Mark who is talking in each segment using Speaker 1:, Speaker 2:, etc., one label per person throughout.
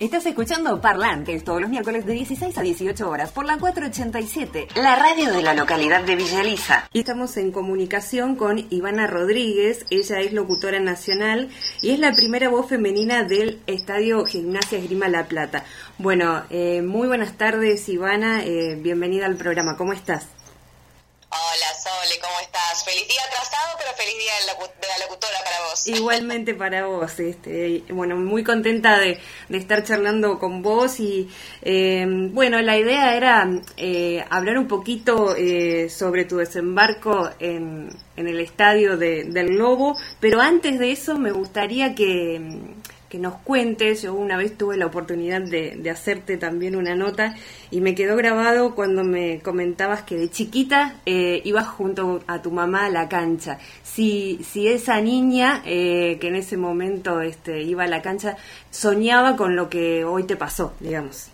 Speaker 1: Estás escuchando Parlantes todos los miércoles de 16 a 18 horas por la 487, la radio de la localidad de Villa Elisa. Y estamos en comunicación con Ivana Rodríguez, ella es locutora nacional y es la primera voz femenina del Estadio Gimnasia Esgrima La Plata. Bueno, eh, muy buenas tardes Ivana, eh, bienvenida al programa, ¿cómo estás?
Speaker 2: ¿Cómo estás? Feliz día atrasado, pero feliz día de la locutora para vos.
Speaker 1: Igualmente para vos, este, bueno, muy contenta de, estar charlando con vos y eh, bueno, la idea era eh, hablar un poquito eh, sobre tu desembarco en, en el estadio de, del Lobo, pero antes de eso me gustaría que que nos cuentes. Yo una vez tuve la oportunidad de, hacerte también una nota y me quedó grabado cuando me comentabas que de chiquita eh, ibas junto a tu mamá a la cancha. Si, si esa niña eh, que en ese momento este, iba a la cancha soñaba con lo que hoy te pasó, digamos.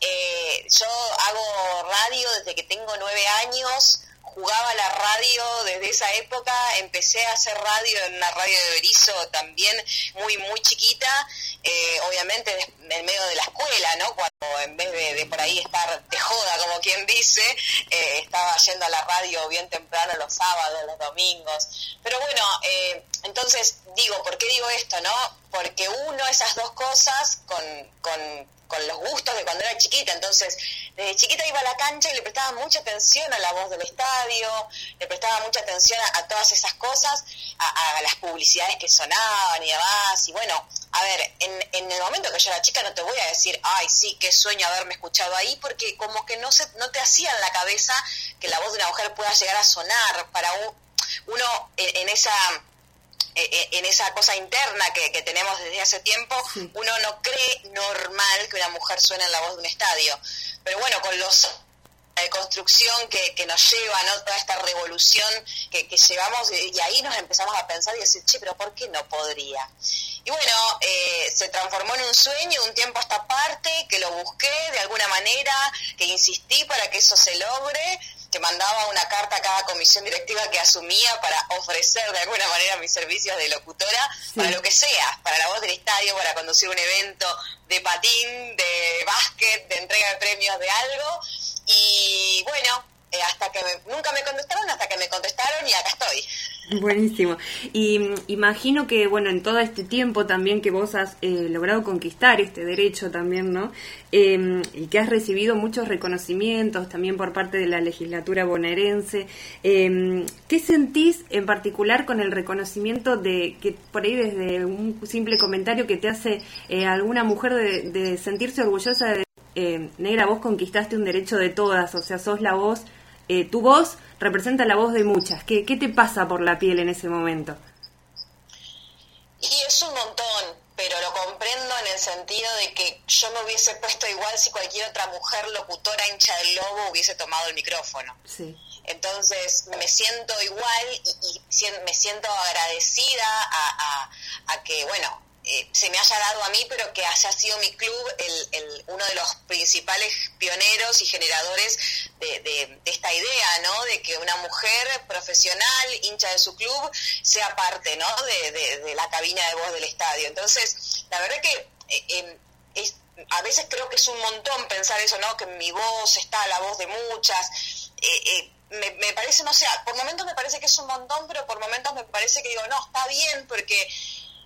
Speaker 2: Eh, yo hago radio desde que tengo nueve años jugaba la radio desde esa época, empecé a hacer radio en una radio de Berizo también muy, muy chiquita, eh, obviamente en medio de la escuela, ¿no? Cuando en vez de, por ahí estar de joda, como quien dice, eh, estaba yendo a la radio bien temprano los sábados, los domingos. Pero bueno, eh, entonces digo, ¿por qué digo esto, no? Porque uno, esas dos cosas, con, con con los gustos de cuando era chiquita. Entonces, desde chiquita iba a la cancha y le prestaba mucha atención a la voz del estadio, le prestaba mucha atención a, todas esas cosas, a, las publicidades que sonaban y demás. Y bueno, a ver, en, en, el momento que yo era chica no te voy a decir, ay, sí, qué sueño haberme escuchado ahí, porque como que no, se, no te hacía en la cabeza que la voz de una mujer pueda llegar a sonar para uno en esa eh, eh, en esa cosa interna que, tenemos desde hace tiempo, uno no cree normal que una mujer suene en la voz de un estadio. Pero bueno, con los de construcción que, que nos lleva, ¿no? toda esta revolución que, llevamos, y ahí nos empezamos a pensar y decir, che, pero ¿por qué no podría? Y bueno, eh, se transformó en un sueño un tiempo a esta parte, que lo busqué de alguna manera, que insistí para que eso se logre, que mandaba una carta a cada comisión directiva que asumía para ofrecer de alguna manera mis servicios de locutora, para lo que sea, para la voz del estadio, para conducir un evento de patín, de básquet, de entrega de premios, de algo. Y bueno, eh, hasta que nunca me contestaron, hasta que me contestaron.
Speaker 1: Buenísimo. Y mm, imagino que, bueno, en todo este tiempo también que vos has eh, logrado conquistar este derecho también, ¿no? Em, y que has recibido muchos reconocimientos también por parte de la legislatura bonaerense. Em, ¿Qué sentís en particular con el reconocimiento de que por ahí desde un simple comentario que te hace eh, alguna mujer de, de sentirse orgullosa de, eh, negra, vos conquistaste un derecho de todas, o sea, sos la voz eh, tu voz representa la voz de muchas. ¿Qué, ¿Qué te pasa por la piel en ese momento?
Speaker 2: Y es un montón, pero lo comprendo en el sentido de que yo me hubiese puesto igual si cualquier otra mujer locutora hincha del lobo hubiese tomado el micrófono. Sí. Entonces me siento igual y, me siento agradecida a, a que, bueno, eh, se me haya dado a mí, pero que haya sido mi club el, uno de los principales pioneros y generadores de, esta idea, ¿no? De que una mujer profesional, hincha de su club, sea parte, ¿no? De, la cabina de voz del estadio. Entonces, la verdad que eh, em, a veces creo que es un montón pensar eso, ¿no? Que mi voz está la voz de muchas. Eh, me, me, parece, no sé, por momentos me parece que es un montón, pero por momentos me parece que digo, no, está bien, porque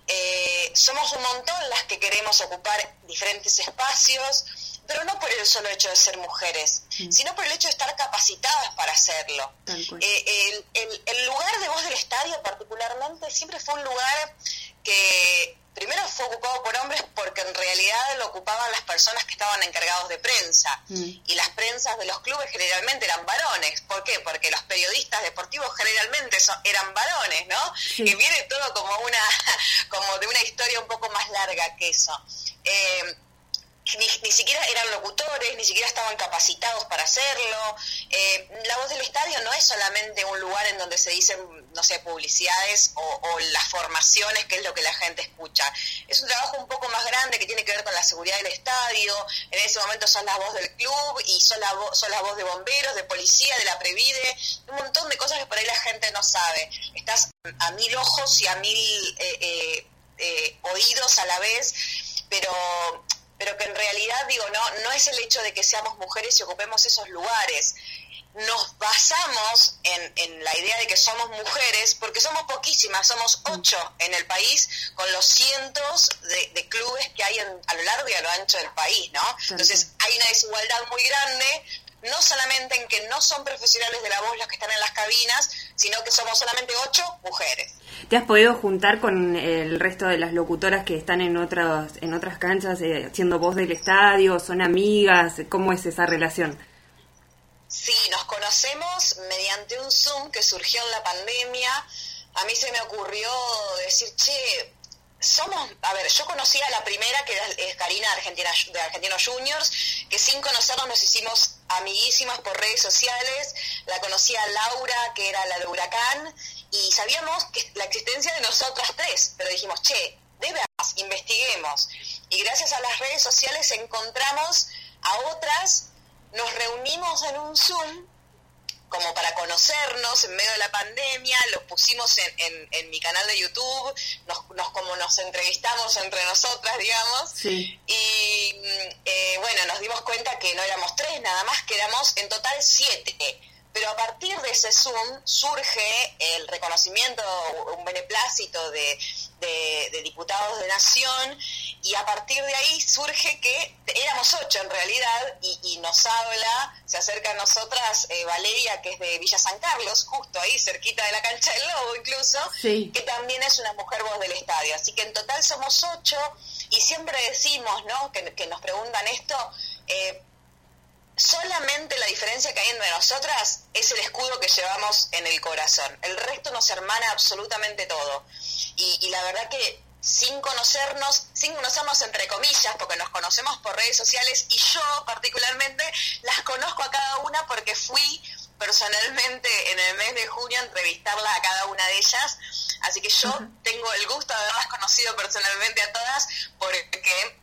Speaker 2: eh, somos un montón las que queremos ocupar diferentes espacios, pero no por el solo hecho de ser mujeres, mm. sino por el hecho de estar capacitadas para hacerlo. Eh, el, lugar de voz del estadio particularmente siempre fue un lugar que primero fue ocupado por hombres porque en realidad lo ocupaban las personas que estaban encargados de prensa mm. y las prensas de los clubes generalmente eran varones. ¿Por qué? Porque los periodistas deportivos generalmente eran varones, ¿no? Y viene todo como una como de una historia un poco más larga que eso. Eh, ni, siquiera eran locutores, ni siquiera estaban capacitados para hacerlo. Eh, la voz del estadio no es solamente un lugar en donde se dicen, no sé, publicidades o, las formaciones, que es lo que la gente escucha. Es un trabajo un poco más grande que tiene que ver con la seguridad del estadio. En ese momento son la voz del club y son la, son la voz de bomberos, de policía, de la Previde, un montón de cosas que por ahí la gente no sabe. Estás a mil ojos y a mil eh, eh, oídos a la vez, pero pero que en realidad, digo, no, no es el hecho de que seamos mujeres y ocupemos esos lugares. Nos basamos en, en la idea de que somos mujeres, porque somos poquísimas, somos ocho en el país, con los cientos de, clubes que hay a lo largo y a lo ancho del país, ¿no? Entonces hay una desigualdad muy grande, no solamente en que no son profesionales de la voz los que están en las cabinas, sino que somos solamente ocho mujeres.
Speaker 1: ¿Te has podido juntar con el resto de las locutoras que están en otras, en otras canchas eh, haciendo voz del estadio? ¿Son amigas? ¿Cómo es esa relación?
Speaker 2: Sí, nos conocemos mediante un Zoom que surgió en la pandemia. A mí se me ocurrió decir, che, somos, a ver, yo conocí a la primera, que es Karina Argentina, de Argentinos Juniors, que sin conocernos nos hicimos amiguísimas por redes sociales, la conocí a Laura, que era la de Huracán, y sabíamos que la existencia de nosotras tres, pero dijimos, che, de investiguemos. Y gracias a las redes sociales encontramos a otras, nos reunimos en un Zoom como para conocernos en medio de la pandemia, los pusimos en, en, mi canal de YouTube, nos, nos, como nos entrevistamos entre nosotras, digamos, y eh, bueno, nos dimos cuenta que no éramos tres nada más, que éramos en total siete pero a partir de ese Zoom surge el reconocimiento, un beneplácito de, diputados de nación, y a partir de ahí surge que éramos ocho en realidad, y, nos habla, se acerca a nosotras eh, Valeria, que es de Villa San Carlos, justo ahí, cerquita de la cancha del Lobo incluso, que también es una mujer voz del estadio. Así que en total somos ocho, y siempre decimos, ¿no?, que, que nos preguntan esto, eh, diferencia que hay entre nosotras es el escudo que llevamos en el corazón. El resto nos hermana absolutamente todo. Y, la verdad que sin conocernos, sin conocernos entre comillas, porque nos conocemos por redes sociales y yo particularmente las conozco a cada una porque fui personalmente en el mes de junio a entrevistarla a cada una de ellas. Así que yo tengo el gusto de haberlas conocido personalmente a todas porque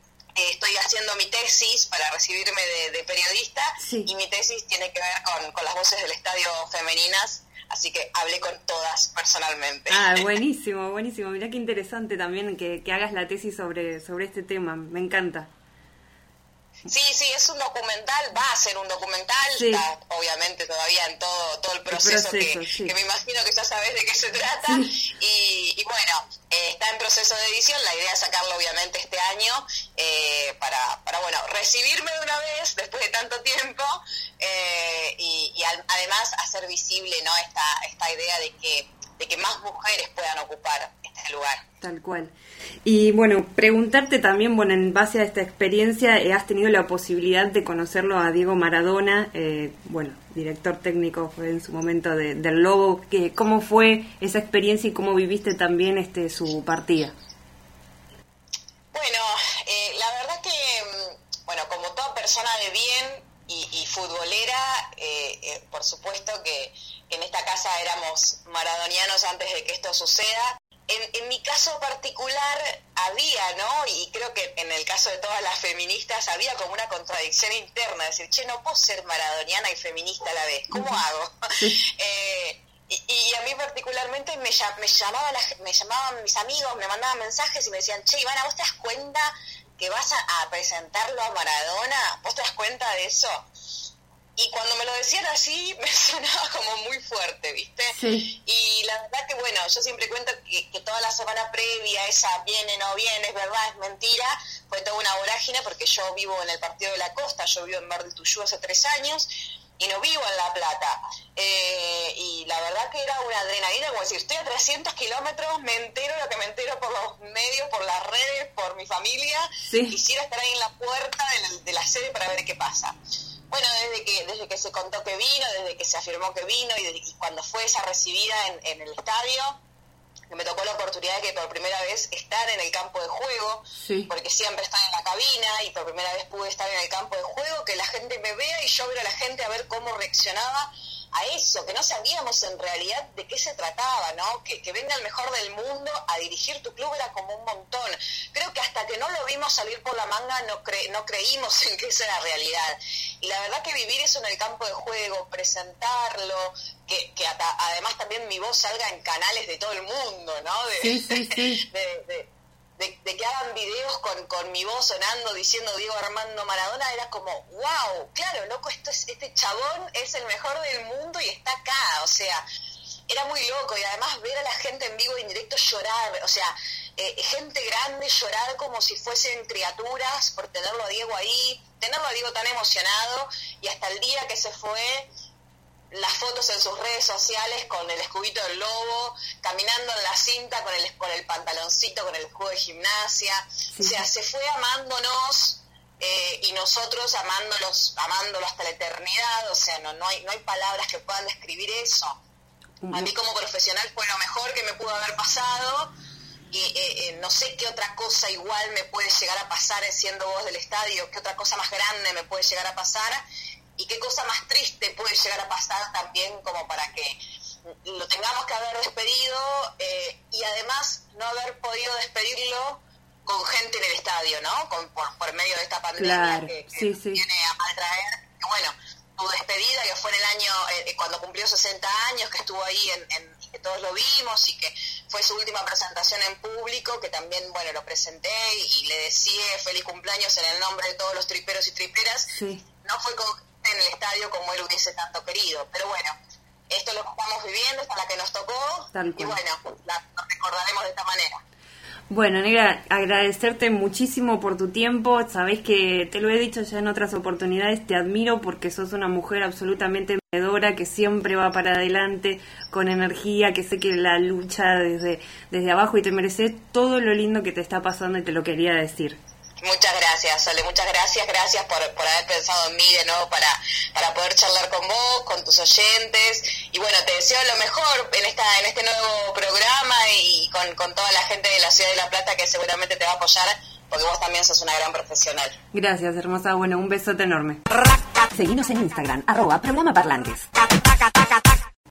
Speaker 2: estoy haciendo mi tesis para recibirme de, periodista y mi tesis tiene que ver con, las voces del estadio femeninas. Así que hablé con todas personalmente.
Speaker 1: Ah, buenísimo, buenísimo. Mira qué interesante también que, que hagas la tesis sobre, sobre este tema. Me encanta.
Speaker 2: Sí, sí, es un documental, va a ser un documental, está obviamente todavía en todo, todo el proceso, que, me imagino que ya sabes de qué se trata. Y, bueno, eh, está en proceso de edición, la idea es sacarlo obviamente este año eh, para, para, bueno, recibirme de una vez después de tanto tiempo eh, y, y además hacer visible ¿no? esta, esta idea de que de que más mujeres puedan ocupar este lugar.
Speaker 1: Tal cual. Y bueno, preguntarte también, bueno, en base a esta experiencia, eh, ¿has tenido la posibilidad de conocerlo a Diego Maradona? Eh, bueno, director técnico fue en su momento del Lobo. Que, ¿Cómo fue esa experiencia y cómo viviste también este su partida?
Speaker 2: Bueno, eh, la verdad que, mm, bueno, como toda persona de bien y, futbolera, por supuesto que en esta casa éramos maradonianos antes de que esto suceda. En, mi caso particular había, ¿no? Y creo que en el caso de todas las feministas había como una contradicción interna, decir, che, no puedo ser maradoniana y feminista a la vez, ¿cómo hago? Eh, y, a mí particularmente me, me, llamaba me llamaban mis amigos, me mandaban mensajes y me decían, che, Ivana, ¿vos te das cuenta que vas a, a presentarlo a Maradona? ¿Vos te das cuenta de eso? Y cuando me lo decían así me sonaba como muy fuerte, ¿viste? Y la verdad que bueno, yo siempre cuento que, toda la semana previa, esa viene, no viene, es verdad, es mentira, fue toda una vorágine porque yo vivo en el Partido de la Costa, yo vivo en Mar del Tuyú hace tres años y no vivo en La Plata. Eh, y la verdad que era una adrenalina, como decir, estoy a 300 kilómetros, me entero lo que me entero por los medios, por las redes, por mi familia, quisiera estar ahí en la puerta de la, de la sede para ver qué pasa. Bueno, desde que, desde que se contó que vino, desde que se afirmó que vino y, cuando fue esa recibida en, el estadio, me tocó la oportunidad de que por primera vez estar en el campo de juego, porque siempre estaba en la cabina y por primera vez pude estar en el campo de juego, que la gente me vea y yo ver a la gente a ver cómo reaccionaba a eso, que no sabíamos en realidad de qué se trataba, ¿no? Que, venga el mejor del mundo a dirigir tu club era como un montón. Creo que hasta que no lo vimos salir por la manga no, no creímos en que esa era realidad. Y la verdad que vivir eso en el campo de juego, presentarlo, que, que además también mi voz salga en canales de todo el mundo, ¿no?
Speaker 1: sí, sí, sí.
Speaker 2: de, de, que hagan videos con, con, mi voz sonando diciendo Diego Armando Maradona, era como, wow, claro, loco, esto es, este chabón es el mejor del mundo y está acá, o sea, era muy loco. Y además ver a la gente en vivo y en directo llorar, o sea, eh, gente grande llorar como si fuesen criaturas por tenerlo a Diego ahí, tenerlo a Diego tan emocionado y hasta el día que se fue, las fotos en sus redes sociales con el escubito del lobo, caminando en la cinta con el, con el pantaloncito, con el escudo de gimnasia, o sea, se fue amándonos eh, y nosotros amándolos, amándolo hasta la eternidad, o sea, no, no, hay, no hay palabras que puedan describir eso. A mí como profesional fue lo mejor que me pudo haber pasado y eh, eh, no sé qué otra cosa igual me puede llegar a pasar siendo voz del estadio, qué otra cosa más grande me puede llegar a pasar y qué cosa más triste puede llegar a pasar también como para que lo tengamos que haber despedido eh, y además no haber podido despedirlo con gente en el estadio, ¿no? Con, por, medio de esta pandemia que, viene a maltraer. Bueno, su despedida, que fue en el año, eh, eh, cuando cumplió 60 años, que estuvo ahí, en, que todos lo vimos y que fue su última presentación en público, que también, bueno, lo presenté y, le decía feliz cumpleaños en el nombre de todos los triperos y triperas. No fue en el estadio como él hubiese tanto querido, pero bueno, esto es lo que estamos viviendo, esta es la que nos tocó y bueno, la, recordaremos de esta manera.
Speaker 1: Bueno, Negra, agradecerte muchísimo por tu tiempo. Sabés que te lo he dicho ya en otras oportunidades, te admiro porque sos una mujer absolutamente medora que siempre va para adelante con energía, que sé que la lucha desde, desde abajo y te mereces todo lo lindo que te está pasando y te lo quería decir.
Speaker 2: Muchas gracias, Sole, muchas gracias, gracias por, por haber pensado en mí de nuevo para, para poder charlar con vos, con tus oyentes. Y bueno, te deseo lo mejor en esta en este nuevo programa y con, con toda la gente de la ciudad de La Plata que seguramente te va a apoyar porque vos también sos una gran profesional.
Speaker 1: Gracias, hermosa. Bueno, un besote enorme. Seguimos en Instagram, arroba programa parlantes.